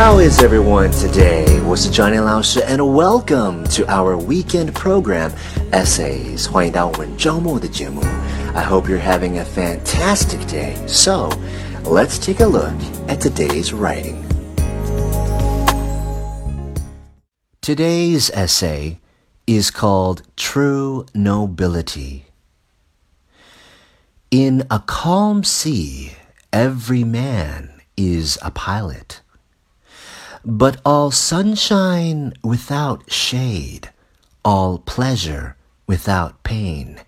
How is everyone today? 我是 Johnny 老师 and welcome to our weekend program Essays. 欢迎到我们周末的节目。I hope you're having a fantastic day. So, let's take a look at today's writing. Today's essay is called True Nobility. In a calm sea, every man is a pilot. But all sunshine without shade, all pleasure without pain,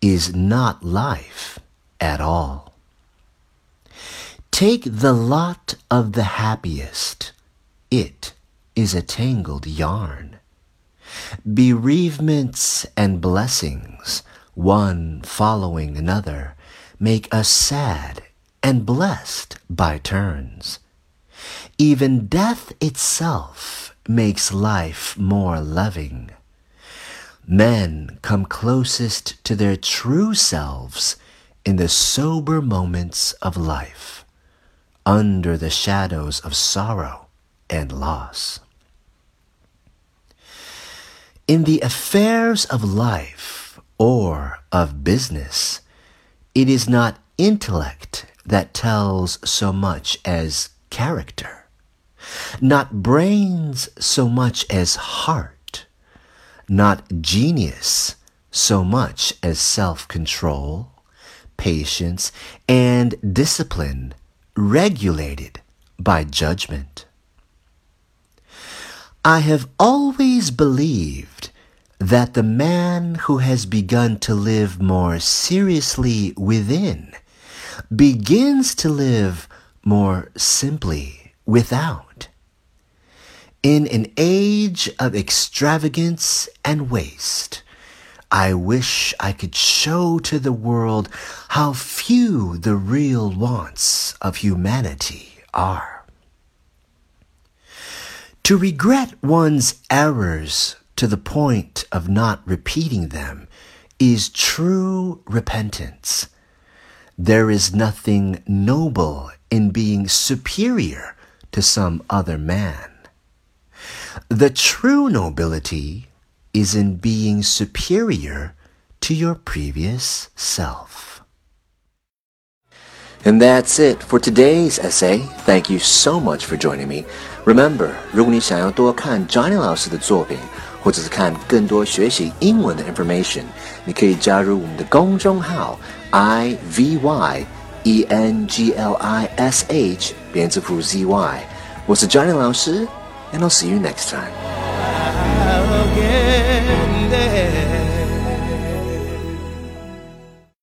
is not life at all. Take the lot of the happiest, it is a tangled yarn. Bereavements and blessings, one following another, make us sad and blessed by turns. Even death itself makes life more loving. Men come closest to their true selves in the sober moments of life, under the shadows of sorrow and loss. In the affairs of life or of business, it is not intellect that tells so much as character, not brains so much as heart, not genius so much as self control, patience, and discipline regulated by judgment. I have always believed that the man who has begun to live more seriously within begins to live more simply without. In an age of extravagance and waste, I wish I could show to the world how few the real wants of humanity are. To regret one's errors to the point of not repeating them is true repentance. There is nothing noble in being superior to some other man. The true nobility is in being superior to your previous self. And that's it for today's essay. Thank you so much for joining me. Remember, 如果你想要多看 Johnny 老师的作品， 或者是看更多学习英文的 information，你可以加入我们的公众号 i v y e n g l i s h 编字符 z y。我是 Johnny 老师，and I'll see you next time.